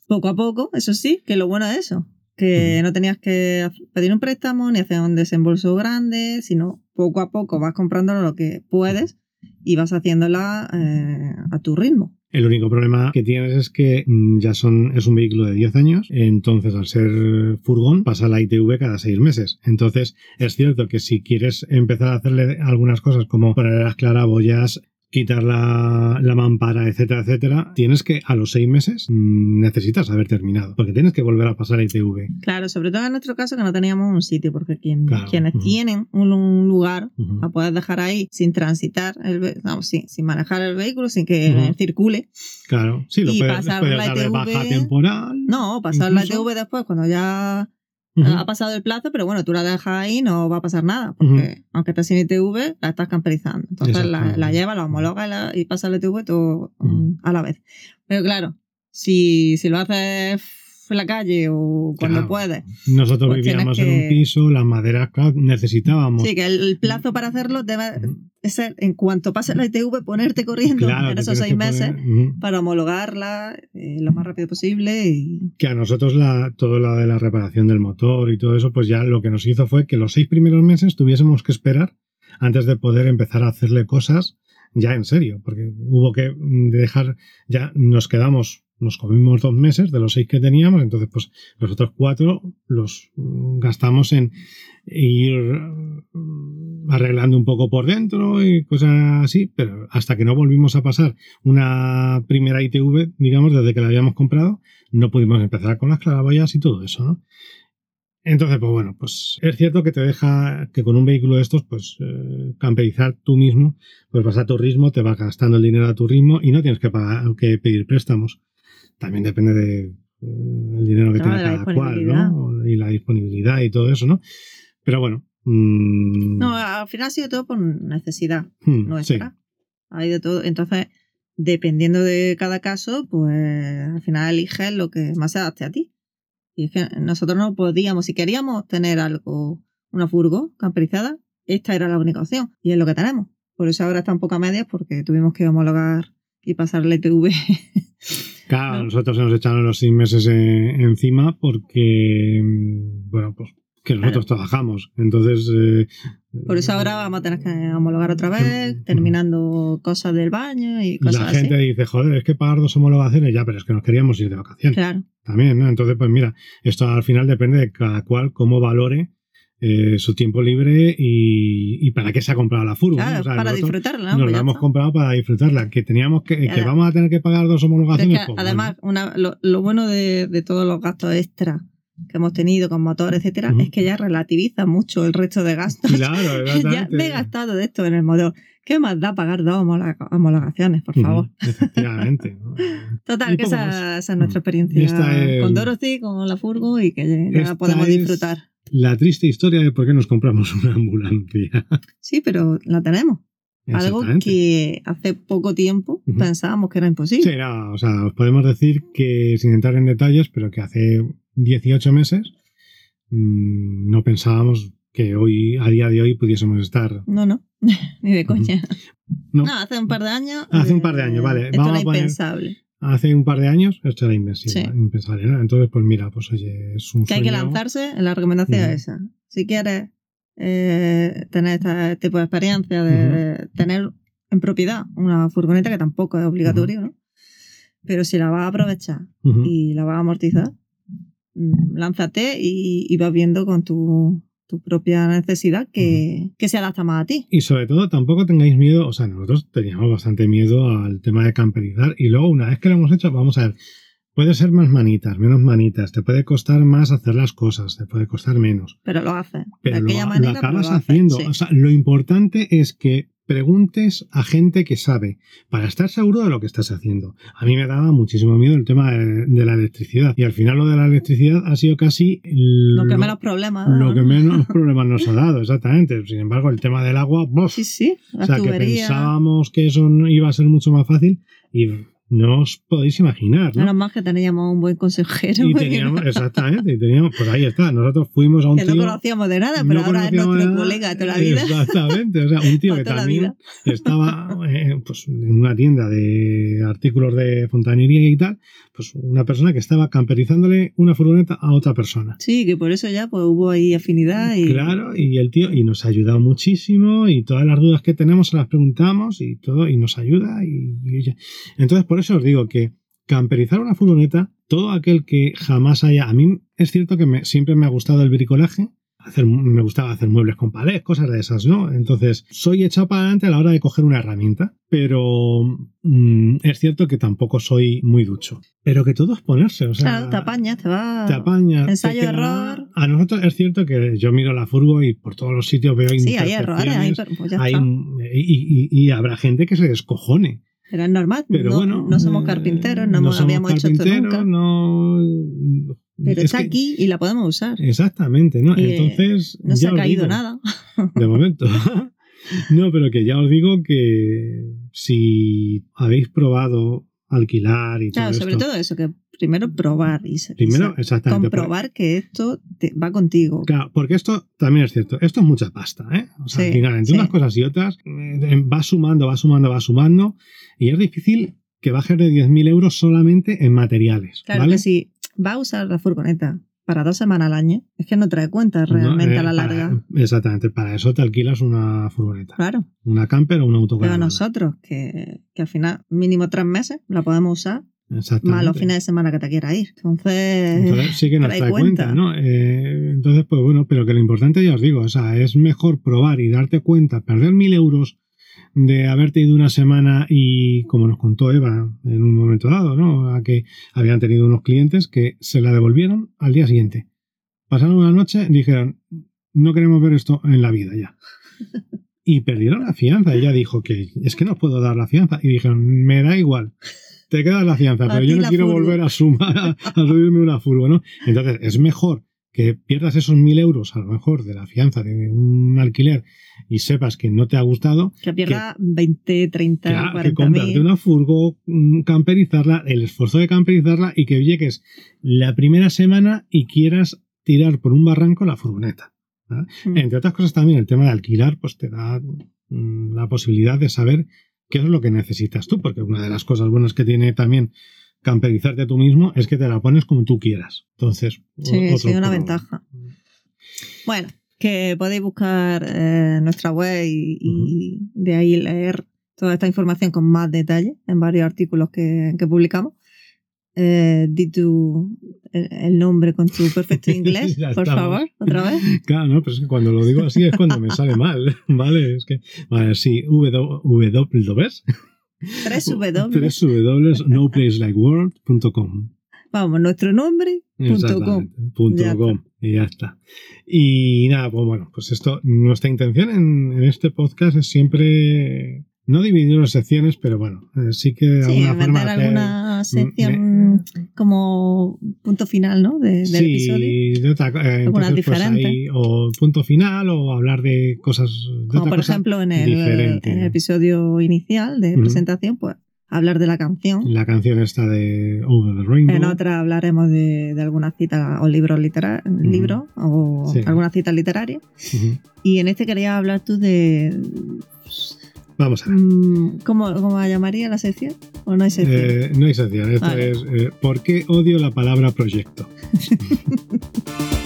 Poco a poco, eso sí, que lo bueno es eso, que no tenías que pedir un préstamo ni hacer un desembolso grande, sino poco a poco vas comprando lo que puedes y vas haciéndola eh, a tu ritmo. El único problema que tienes es que mm, ya son, es un vehículo de 10 años, entonces al ser furgón pasa la ITV cada 6 meses. Entonces es cierto que si quieres empezar a hacerle algunas cosas como poner las claraboyas, quitar la, la mampara, etcétera, etcétera, tienes que a los 6 meses mm, necesitas haber terminado, porque tienes que volver a pasar la ITV. Claro, sobre todo en nuestro caso que no teníamos un sitio, porque quien- Claro, quienes tienen un, un lugar a poder dejar ahí sin transitar, el, no, sí, sin manejar el vehículo, sin que circule. Claro, sí, lo Y puedes, pasar puedes la ITV. baja temporal. No, pasar la ITV después cuando ya Ha pasado el plazo, pero bueno, tú la dejas ahí, no va a pasar nada, porque aunque estés sin ITV, la estás camperizando. Entonces la, la llevas, la homologas y, la- y pasa la ITV todo a la vez. Pero claro, si, si lo haces en la calle o cuando Claro. puedes, Nosotros Pues vivíamos en un piso, las maderas, claro, necesitábamos. sí, que el, el plazo para hacerlo debe ser, en cuanto pase la ITV, ponerte corriendo Claro, en esos seis meses poner- para homologarla eh, lo más rápido posible y que a nosotros la, todo lo de la reparación del motor y todo eso, pues ya lo que nos hizo fue que los seis primeros meses tuviésemos que esperar antes de poder empezar a hacerle cosas ya en serio, porque hubo que mm, dejar, ya nos quedamos, nos comimos dos meses de los seis que teníamos, entonces pues los otros cuatro los gastamos en ir mm, arreglando un poco por dentro y cosas así, pero hasta que no volvimos a pasar una primera ITV, digamos, desde que la habíamos comprado, no pudimos empezar con las claraboyas y todo eso. Entonces, pues bueno, pues es cierto que te deja que con un vehículo de estos, pues eh, camperizar tú mismo, pues vas a tu ritmo, te vas gastando el dinero a tu ritmo y no tienes que, pagar, que pedir préstamos. También depende de eh, el dinero que Claro, tiene cada cual, ¿no? Y la disponibilidad y todo eso, ¿no? Pero bueno. mm, No, al final ha sido todo por necesidad hmm, nuestra. Hay de todo. Entonces, dependiendo de cada caso, pues al final eliges lo que más se adapte a ti. Y es que nosotros no podíamos, si queríamos tener algo, una furgo camperizada, esta era la única opción. Y es lo que tenemos. Por eso ahora está un poco a medias, porque tuvimos que homologar y pasar la ITV. [LAUGHS] Claro, ¿no? nosotros se nos echaron los seis meses eh, encima porque, mm, bueno, pues que nosotros trabajamos. Entonces. eh, Por eso ahora vamos a tener que homologar otra vez, terminando cosas del baño y cosas La así. gente dice, joder, es que pagar dos homologaciones ya, pero es que nos queríamos ir de vacaciones. Claro. También, ¿no? Entonces, pues mira, esto al final depende de cada cual cómo valore eh, su tiempo libre y, y para qué se ha comprado la furgo. ¿no? Claro, O sea, para disfrutarla, ¿no? Nos Pues la hemos está. comprado para disfrutarla. Que teníamos que, que vamos a tener que pagar dos Pero es homologaciones. que, pues, además, una, lo, lo bueno de, de todos los gastos extra que hemos tenido con motor, etcétera, Ujú. es que ya relativiza mucho el resto de gastos. Claro, [LAUGHS] ya me he gastado de esto en el motor. ¿Qué más da pagar dos homologa- homologaciones, por favor? Efectivamente. [LAUGHS] ¿no? Total, Y que esa, esa es nuestra experiencia Esta es- con Dorothy, con la Furgo y que ya podemos disfrutar. La triste historia de por qué nos compramos una ambulancia. Sí, pero la tenemos. Algo que hace poco tiempo Ujú. pensábamos que era imposible. Sí, no, o sea, os podemos decir que, sin entrar en detalles, pero que hace 18 meses mmm, no pensábamos que hoy, a día de hoy, pudiésemos estar. No, no, [LAUGHS] ni de coña. No. No, hace un par de años. Hace un eh, par de años, vale. Esto Vamos era a poner- impensable. Hace un par de años esto era Sí. impensable, ¿no? Entonces, pues mira, pues oye, es un Que hay que lanzarse, la recomendación es esa. Si quieres eh, tener este tipo de experiencia, de tener en propiedad una furgoneta, que tampoco es obligatorio, ¿no? Pero si la vas a aprovechar y la vas a amortizar, mm, lánzate y, y vas viendo con tu, tu propia necesidad que, que se adapta más a ti. Y sobre todo, tampoco tengáis miedo, o sea, nosotros teníamos bastante miedo al tema de camperizar y luego una vez que lo hemos hecho, vamos a ver, puede ser más manitas, menos manitas, te puede costar más hacer las cosas, te puede costar menos. Pero lo haces. Pero de lo, aquella lo manera, pero acabas lo haces, haciendo. sí. O sea, lo importante es que preguntes a gente que sabe para estar seguro de lo que estás haciendo. A mí me daba muchísimo miedo el tema de, de la electricidad y al final lo de la electricidad ha sido casi lo que menos problemas. lo que menos [LAUGHS] problemas nos ha dado, exactamente. Sin embargo, el tema del agua, ¡bof! Sí, sí. o Las sea, que tuberías. pensábamos que eso iba a ser mucho más fácil y no os podéis imaginar, ¿no? Menos mal que teníamos un buen consejero. Y teníamos, exactamente, y teníamos, pues ahí está, nosotros fuimos a un que no tío... conocíamos de nada, pero no ahora es nuestro nada. colega toda la vida. Exactamente, o sea, un tío [LAUGHS] que también estaba eh, pues, en una tienda de artículos de fontanería y tal, pues una persona que estaba camperizándole una furgoneta a otra persona. Sí, que por eso ya pues hubo ahí afinidad y Claro, y el tío, y nos ha ayudado muchísimo, y todas las dudas que tenemos se las preguntamos, y todo, y nos ayuda, y, entonces por eso os digo que camperizar una furgoneta, todo aquel que jamás haya, a mí es cierto que me- siempre me ha gustado el bricolaje, hacer, me gustaba hacer muebles con palés, cosas de esas, ¿no? Entonces, soy echado para adelante a la hora de coger una herramienta, pero mm, es cierto que tampoco soy muy ducho. Pero que todo es ponerse, o sea... claro, te apañas, te vas. te apañas. te Ensayo, queda- error. A nosotros es cierto que yo miro la furgo y por todos los sitios veo Sí, hay errores, hay, pues ya hay- está. y, y- y habrá gente que se descojone. Es normal. Pero no, bueno. no somos carpinteros, no, somos habíamos hecho esto nunca. No, Pero es está que- aquí y la podemos usar. Exactamente, ¿no? Y, eh, Entonces. No se ha caído digo, nada. De momento. [LAUGHS] no, pero que ya os digo que si habéis probado alquilar y Claro, todo sobre esto, todo eso, que primero probar y, Primero, se- exactamente. comprobar que esto te- va contigo. Claro, porque esto también es cierto. Esto es mucha pasta, ¿eh? O sea, Sí, al final, entre sí. unas cosas y otras, eh, va sumando, va sumando, va sumando. Y es difícil que bajes de 10.000 euros solamente en materiales. Claro ¿vale? que si va a usar la furgoneta para dos semanas al año, es que no trae cuentas realmente No, a la eh, larga. para- exactamente, para eso te alquilas una furgoneta. Claro. Una camper o una Pero autocaravana. nosotros, que, que al final mínimo tres meses la podemos usar. Más los fines de semana que te quieras ir. Entonces, Entonces sí que nos trae trae cuenta, cuenta. ¿no? Eh, entonces, pues bueno, pero que lo importante ya os digo, o sea, es mejor probar y darte cuenta, perder mil euros de haberte ido una semana y, como nos contó Eva en un momento dado, ¿no? A que habían tenido unos clientes que se la devolvieron al día siguiente. Pasaron una noche, dijeron, no queremos ver esto en la vida ya. [LAUGHS] Y perdieron la fianza. Ella dijo que es que no puedo dar la fianza. Y dijeron, me da igual. Te quedas la fianza, pero yo no quiero furgo". volver a sumar a, [LAUGHS] a subirme una furgo, ¿no? Entonces, es mejor que pierdas esos mil euros, a lo mejor, de la fianza de un alquiler y sepas que no te ha gustado, que pierda 20, 30, que, que 40 comprarte mil. una furgo, mm, camperizarla, el esfuerzo de camperizarla y que llegues la primera semana y quieras tirar por un barranco la furgoneta. Mm. Entre otras cosas también el tema de alquilar pues te da mm, la posibilidad de saber qué es lo que necesitas tú, porque una de las cosas buenas que tiene también camperizarte tú mismo es que te la pones como tú quieras. Entonces, Sí, sí, una ventaja. Bueno, que podéis buscar eh, nuestra web y, y de ahí leer toda esta información con más detalle en varios artículos que, que publicamos. Eh, di tu, el, nombre con tu perfecto [LAUGHS] inglés, por estamos. favor, otra vez. [LAUGHS] Claro, no, pero es que cuando lo digo así es cuando me sale mal, [LAUGHS] ¿vale? Es que, vale, sí, w, w, Tres W. tres w, noplacelikeworld.com. Vamos, nuestro nombre, punto com. Punto Ya com, y ya está. Y nada, pues bueno, pues esto, nuestra intención en, en este podcast es siempre no dividir las secciones, pero bueno, eh, sí que de Sí, alguna forma alguna sección como punto final, ¿no? De- del sí, episodio. de otra eh, pues, diferentes. ahí, o punto final o hablar de cosas de Como otra por cosa ejemplo en el, diferente. en el episodio inicial de presentación, pues hablar de la canción. La canción esta de Over the Rainbow. En otra hablaremos de, de alguna cita o libros litera- libros o Sí. alguna cita literaria. Y en este quería hablar tú de... Vamos a ver. mm, ¿Cómo, cómo la llamaría la sección? ¿O no hay sección? Eh, no hay sección, esto Vale. es eh, ¿Por qué odio la palabra proyecto? [LAUGHS]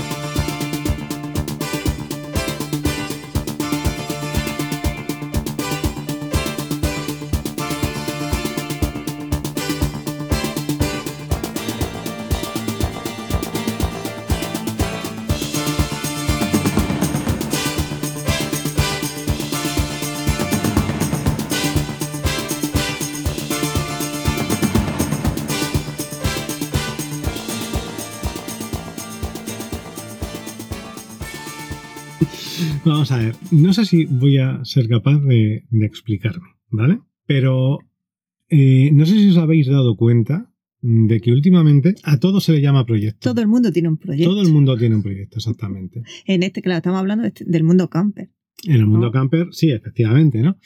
no sé si voy a ser capaz de, de explicarme, ¿vale? Pero eh, no sé si os habéis dado cuenta de que últimamente a todo se le llama proyecto. Todo el mundo tiene un proyecto. Todo el mundo tiene un proyecto, exactamente. En este, claro, estamos hablando de del mundo camper. En el mundo ¿No? camper, sí, efectivamente, ¿no?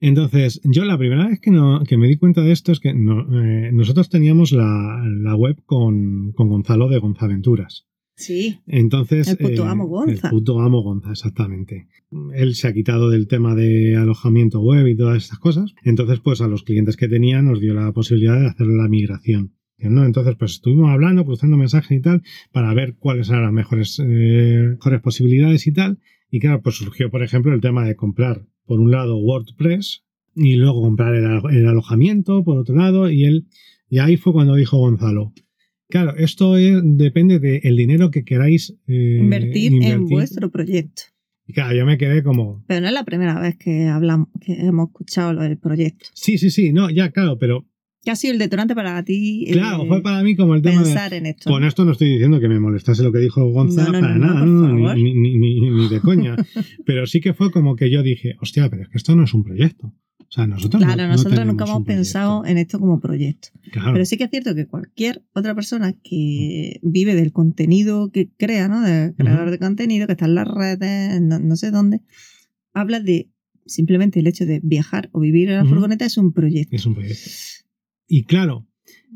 Entonces, yo la primera vez que, no- que me di cuenta de esto es que no- eh, nosotros teníamos la, la web con, con Gonzalo de Gonzaventuras. Sí. Entonces. El puto eh, amo Gonza. El puto amo Gonza, exactamente. Él se ha quitado del tema de alojamiento web y todas estas cosas. Entonces, pues a los clientes que tenía nos dio la posibilidad de hacer la migración. ¿no? Entonces, pues estuvimos hablando, cruzando mensajes y tal, para ver cuáles eran las mejores, eh, mejores posibilidades y tal. Y claro, pues surgió, por ejemplo, el tema de comprar, por un lado, WordPress y luego comprar el, el alojamiento, por otro lado, y él, y ahí fue cuando dijo Gonzalo. Claro, esto es- depende del dinero que queráis eh, Invertir, en vuestro proyecto. Y claro, yo me quedé como, Pero no es la primera vez que hablamos, que hemos escuchado lo del proyecto. sí, sí, sí, no, ya, claro, pero ¿Qué ha sido el detonante para ti? eh, claro, fue para mí como el tema de... pensar en esto. Con esto no estoy diciendo que me molestase lo que dijo Gonza No, no, para no, nada, no, ni, ni- ni- ni de coña. [LAUGHS] pero sí que fue como que yo dije, hostia, pero es que esto no es un proyecto. O sea, nosotros Claro, no, no nosotros nunca hemos pensado en esto como proyecto. Claro, Pero sí que es cierto que cualquier otra persona que vive del contenido que crea, ¿no? De creador de contenido, que está en las redes, no, no sé dónde, habla de simplemente el hecho de viajar o vivir en la furgoneta es un proyecto. es un proyecto. Y claro,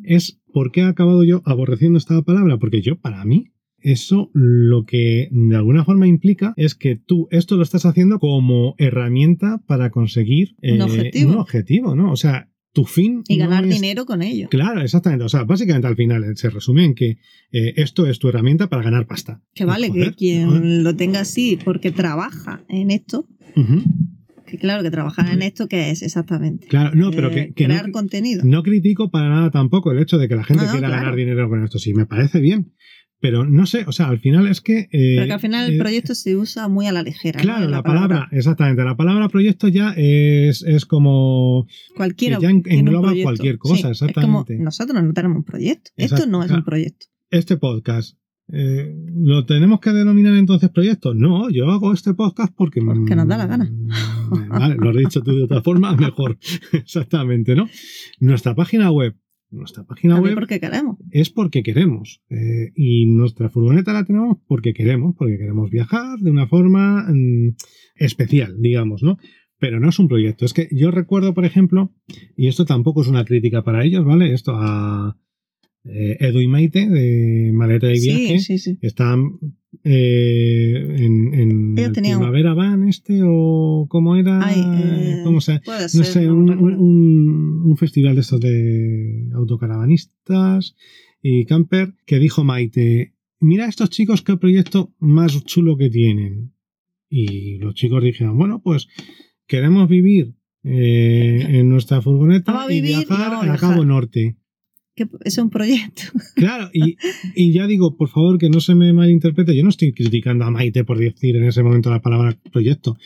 es por qué he acabado yo aborreciendo esta palabra, porque yo, para mí, eso lo que de alguna forma implica es que tú esto lo estás haciendo como herramienta para conseguir Un eh, objetivo. un objetivo, ¿no? O sea, tu fin. Y no ganar es- dinero con ello. Claro, exactamente. O sea, básicamente al final eh, se resume en que eh, esto es tu herramienta para ganar pasta. Que vale, Joder, que quien joder. lo tenga así porque trabaja en esto, que claro, que trabajar en esto, ¿qué es exactamente? Claro, no, pero que, no, crear contenido. no critico para nada tampoco el hecho de que la gente No, no, quiera claro. ganar dinero con esto. Sí, me parece bien. Pero no sé, o sea, al final es que. eh, Pero que al final el eh, proyecto se usa muy a la ligera. Claro, la palabra, exactamente, la palabra proyecto ya es, es como. Cualquiera que ya engloba cualquier cosa, Sí, exactamente. Es como nosotros no tenemos un proyecto. Esto no es claro. un proyecto. Este podcast. eh, ¿Lo tenemos que denominar entonces proyecto? No, yo hago este podcast porque. Porque nos da la gana. mm, Vale, lo has dicho tú de otra forma, [LAUGHS] mejor. [LAUGHS] Exactamente, ¿no? Nuestra página web. Nuestra página También web porque queremos. es porque queremos. eh, y nuestra furgoneta la tenemos porque queremos, porque queremos viajar de una forma mm, especial, digamos, ¿no? Pero no es un proyecto. Es que yo recuerdo, por ejemplo, y esto tampoco es una crítica para ellos, ¿vale? Esto a eh, Edu y Maite de Maleta de Viaje. Sí, sí, sí. Están eh, en, en el Primavera Van este o cómo era, Ay, eh, ¿cómo se, no ser. sé, no un, un- un festival de estos de autocaravanistas y camper que dijo Maite, mira estos chicos qué proyecto más chulo que tienen. Y los chicos dijeron, bueno, pues queremos vivir eh, en nuestra furgoneta Vamos a y vivir viajar vamos a a viajar". Cabo Norte. Que es un proyecto. [LAUGHS] Claro, y, y ya digo, por favor, que no se me malinterprete, yo no estoy criticando a Maite por decir en ese momento la palabra proyecto,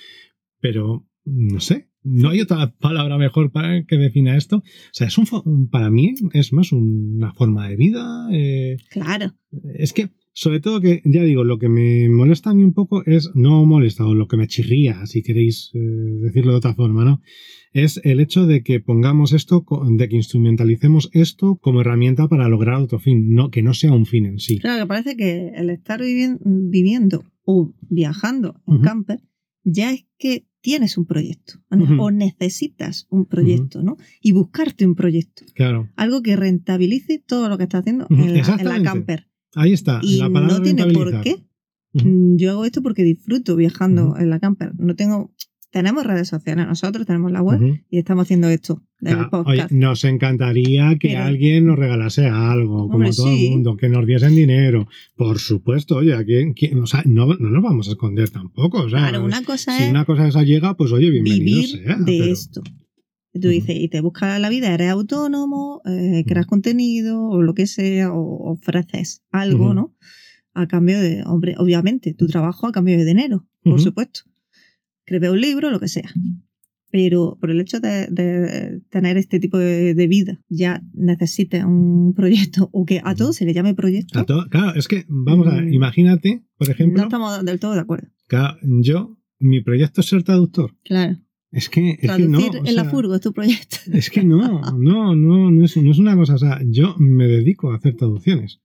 pero no sé, no hay otra palabra mejor para que defina esto. O sea, es un, para mí es más una forma de vida. eh, Claro. es que, sobre todo que, ya digo, lo que me molesta a mí un poco es, no molesta, o lo que me chirría, si queréis eh, decirlo de otra forma, ¿no? Es el hecho de que pongamos esto, de que instrumentalicemos esto como herramienta para lograr otro fin, no, que no sea un fin en sí. Claro, que parece que el estar vivi- viviendo o viajando en camper ya es que tienes un proyecto o necesitas un proyecto, ¿no? Y buscarte un proyecto. Claro, Algo que rentabilice todo lo que estás haciendo en la, en la camper. Ahí está. Y la palabra no tiene por qué. Mm, Yo hago esto porque disfruto viajando en la camper. No tengo. Tenemos redes sociales, nosotros tenemos la web y estamos haciendo esto del oye, nos encantaría que Pero- alguien nos regalase algo, como Hombre, todo sí. el mundo, que nos diesen dinero. Por supuesto, oye, ¿a quién- quién? O sea, no, no nos vamos a esconder tampoco. O sea, claro, una cosa si es una cosa de esa llega, pues oye, bienvenido vivir sea. de pero- esto. Y Tú dices, y te buscas la vida, eres autónomo, eh, creas contenido o lo que sea, o ofreces algo. ¿no? A cambio de, hombre, obviamente, tu trabajo a cambio de dinero, por Ujú. supuesto. Escribe un libro, lo que sea. Pero por el hecho de, de tener este tipo de, de vida, ya necesitas un [LAUGHS] proyecto, o que a todo se le llame proyecto, A todo- claro, es que, vamos a ver, Mm. imagínate, por ejemplo, no estamos del todo de acuerdo. Claro, yo mi proyecto es ser traductor. Claro. Es que, es que no. o en la sea, furgo es tu proyecto. Es que no, no, no, no es, no es una cosa. O sea, yo me dedico a hacer traducciones.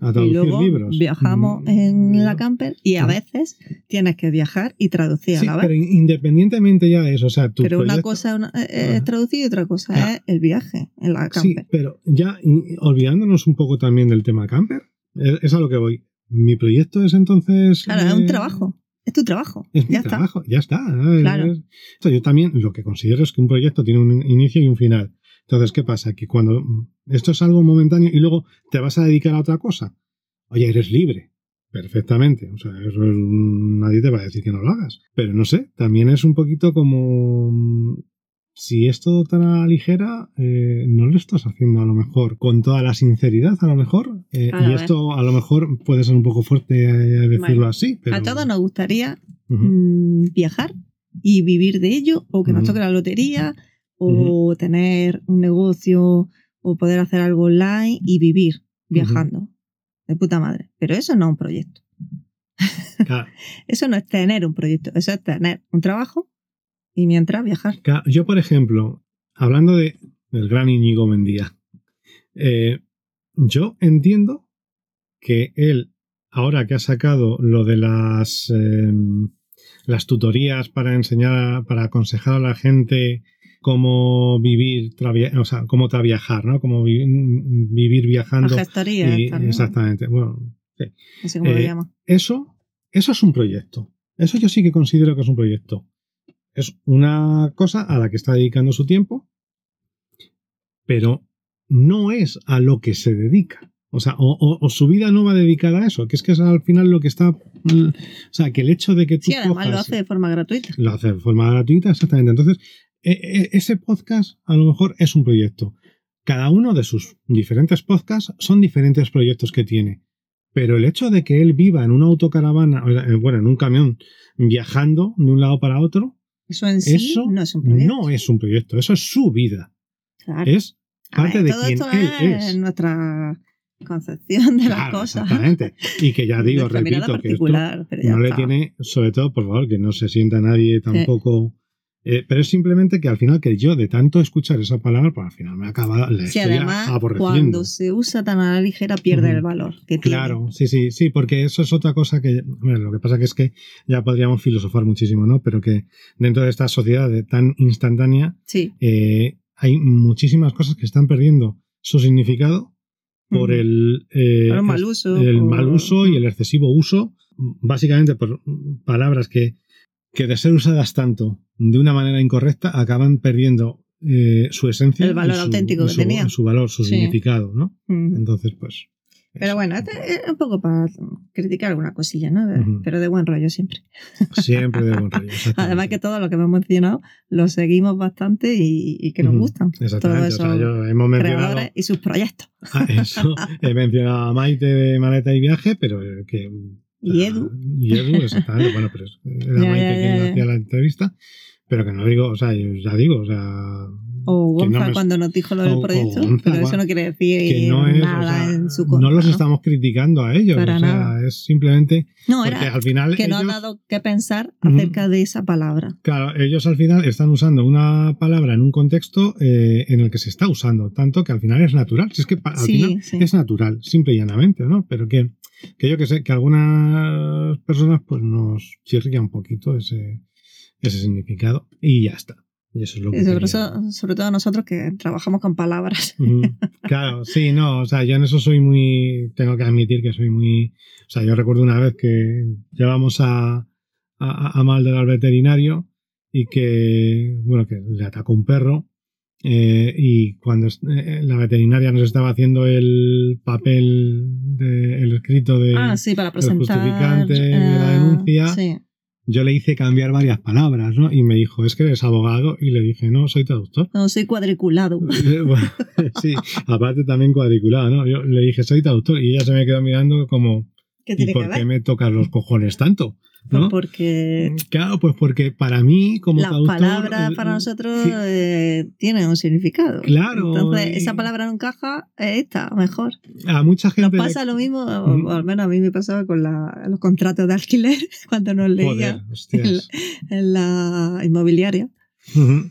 A Y traducir luego libros. viajamos Mm, en la camper y a Ah. veces tienes que viajar y traducir Sí, a la vez. pero independientemente ya de eso, o sea, tu Pero una proyecto- cosa es, una- es Ajá. traducir y otra cosa Ah. es el viaje en la Sí, camper. pero ya y- olvidándonos un poco también del tema camper, es, es a lo que voy. Mi proyecto es entonces. Claro, es eh, un trabajo. Es tu trabajo. Es mi ya está. trabajo, ya está. Claro. Es- o sea, yo también lo que considero es que un proyecto tiene un inicio y un final. Entonces, ¿qué pasa? Que cuando mm, esto es algo momentáneo y luego te vas a dedicar a otra cosa, oye, eres libre. Perfectamente. O sea, eso es- nadie te va a decir que no lo hagas. Pero no sé, también es un poquito como. Si es todo tan a la ligera, eh, no lo estás haciendo a lo mejor con toda la sinceridad, a lo mejor. Eh, A y esto a lo mejor puede ser un poco fuerte eh, decirlo Bueno, así. Pero... A todos nos gustaría mm, viajar y vivir de ello, o que nos toque la lotería, o tener un negocio, o poder hacer algo online y vivir viajando. De puta madre. Pero eso no es un proyecto. Claro, [LAUGHS] Eso no es tener un proyecto, eso es tener un trabajo y mientras viajar. Yo, por ejemplo, hablando de, del gran Íñigo Mendía, eh, yo entiendo que él, ahora que ha sacado lo de las, eh, las tutorías para enseñar, para aconsejar a la gente cómo vivir, o sea, cómo traviajar, ¿no? Cómo vi- vivir La viajando. exactamente. Bueno, no sé cómo lo Eh, llama. eso, eso es un proyecto. Eso yo sí que considero que es un proyecto. Es una cosa a la que está dedicando su tiempo, pero no es a lo que se dedica. O sea, o, o- o su vida no va dedicada a eso, que es que es al final lo que está. mm, O sea, que el hecho de que tú. Sí, además lo hace de forma gratuita. lo hace de forma gratuita, exactamente. Entonces, e- e- ese podcast a lo mejor es un proyecto. Cada uno de sus diferentes podcasts son diferentes proyectos que tiene. Pero el hecho de que él viva en una autocaravana, eh, bueno, en un camión, viajando de un lado para otro, Eso en sí eso no es un proyecto. no es un proyecto, eso es su vida. Claro. Es parte ver, de todo quien esto él es, es. nuestra concepción de las cosas. Exactamente. Y que ya [LAUGHS] digo, repito, que esto no le tiene, sobre todo, por favor, que no se sienta nadie tampoco. Eh, pero es simplemente que al final, que yo de tanto escuchar esa palabra, pues al final me acaba, la Sí, además, aborreciendo. cuando se usa tan a la ligera, pierde Ujú. el valor que Claro, sí, sí, sí, porque eso es otra cosa que, bueno, lo que pasa que es que ya podríamos filosofar muchísimo, ¿no? Pero que dentro de esta sociedad de- tan instantánea, tiene. Sí. eh, hay muchísimas cosas que están perdiendo su significado por Ujú. el, eh, Por un mal uso. el mal uso y el excesivo uso, básicamente por palabras que, que de ser usadas tanto de una manera incorrecta acaban perdiendo eh, su esencia. El valor y su- auténtico y que su, tenía. Su valor, su Sí. significado, ¿no? Mm. Entonces, pues. Pero eso. bueno, este es un poco para criticar alguna cosilla, ¿no? Pero de buen rollo siempre. Siempre de buen rollo. [LAUGHS] Además que todo lo que hemos mencionado lo seguimos bastante y, y que nos Ujú. gustan. Exactamente. O esos sea, yo hemos mencionado. creadores y sus proyectos. Ah, eso. [LAUGHS] He mencionado a Maite de Maleta y Viaje, pero que. Y Edu. Y Edu, exactamente. Bueno, pero [LAUGHS] era Ya, Maite ya, quien ya, hacía la entrevista. Pero que no digo, o sea, yo ya digo, o sea. O que no Gonza me- cuando nos dijo lo del o- o proyecto, Gonza, pero eso no quiere decir que no es, o nada sea, en su contra. no los ¿no? estamos criticando a ellos, Para o sea, nada. Es simplemente No, porque al final que no ha dado que pensar acerca de esa palabra. claro, ellos al final están usando una palabra en un contexto eh, en el que se está usando, tanto que al final es natural, si es que al Sí, final sí. es natural, simple y llanamente, ¿no? Pero que, que yo que sé, que algunas personas pues nos chirría un poquito ese, ese significado y ya está. Y eso es lo que Y sobre, quería. eso- sobre todo nosotros que trabajamos con palabras. [LAUGHS] Claro, sí, no, o sea, yo en eso soy muy, tengo que admitir que soy muy, o sea, yo recuerdo una vez que llevamos a, a, a Malder al veterinario y que, bueno, que le atacó un perro eh, y cuando es- eh, la veterinaria nos estaba haciendo el papel, de, el escrito de, ah, sí, para el presentar. justificante de la eh, denuncia. Sí. Yo le hice cambiar varias palabras, ¿no? Y me dijo, es que eres abogado y le dije, no, soy traductor. No, soy cuadriculado. [LAUGHS] Bueno, [LAUGHS] sí, aparte también cuadriculada, ¿no? Yo le dije, soy traductor, y ella se me quedó mirando como, ¿Qué ¿y por qué ver? me tocas los cojones tanto? Pues porque. Claro, pues porque para mí, como Las palabras eh, para nosotros sí. eh, tienen un significado. Claro, Entonces, esa palabra no encaja, es esta, mejor. a mucha Nos gente. le- pasa lo mismo, o- al menos a mí me pasaba con la- los contratos de alquiler, [LAUGHS] cuando nos Joder, leía hostias. en la inmobiliaria. Ujú.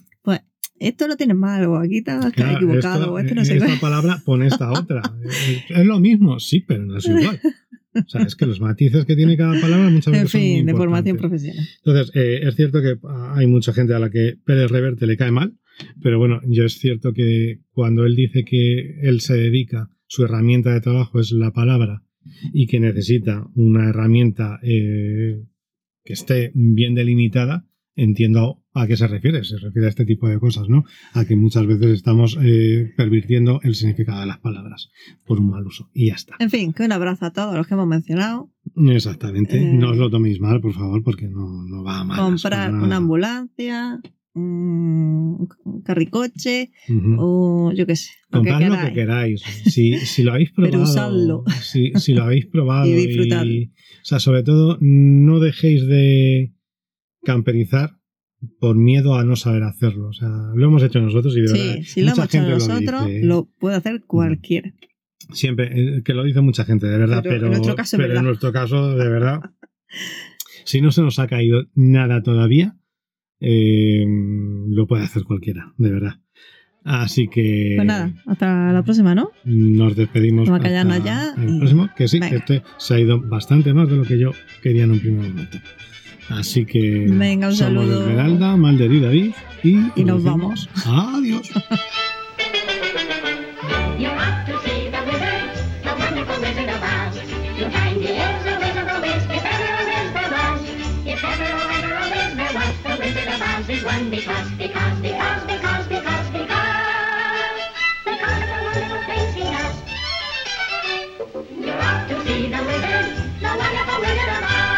Esto lo tienes mal, o aquí estás estás Claro, equivocado, o esto no sé esta qué. palabra pone esta otra. [LAUGHS] Eh, es lo mismo, sí, pero no es igual. O sea, es que los matices que tiene cada palabra muchas En veces son muy fin, de formación profesional. Entonces, eh, es cierto que ah, hay mucha gente a la que Pérez Reverte le cae mal, pero bueno, yo es cierto que cuando él dice que él se dedica, su herramienta de trabajo es la palabra y que necesita una herramienta eh, que esté bien delimitada, entiendo a qué se refiere. Se refiere a este tipo de cosas, ¿no? A que muchas veces estamos eh, pervirtiendo el significado de las palabras por un mal uso. Y ya está. En fin, que un abrazo a todos los que hemos mencionado. Exactamente. Eh, no os lo toméis mal, por favor, porque no, no va a mal. comprar una ambulancia, un carricoche, o yo qué sé, lo que Comprad lo que queráis. Si, si lo habéis [LAUGHS] Pero probado. usadlo. Si, si lo habéis [LAUGHS] probado. Y disfrutadlo. o sea, sobre todo, no dejéis de camperizar por miedo a no saber hacerlo. O sea, lo hemos hecho nosotros y de verdad. Sí, si lo mucha hemos hecho nosotros, dice. lo puede hacer cualquiera. Siempre, eh, que lo dice mucha gente, de verdad. Pero Pero, en nuestro caso pero en nuestro caso, de verdad. [LAUGHS] si no se nos ha caído nada todavía, eh, lo puede hacer cualquiera, de verdad. Así que. Pues nada, hasta la próxima, ¿no? Nos despedimos. Vamos a callarnos hasta ya El y- próximo, que sí, Venga. este se ha ido bastante más de lo que yo quería en un primer momento. Así que. Venga, un somos saludo. Esmeralda, Malder y David. Y, Y nos vamos. Adiós. [LAUGHS] See the see wizard, the wonderful Wizard of Oz.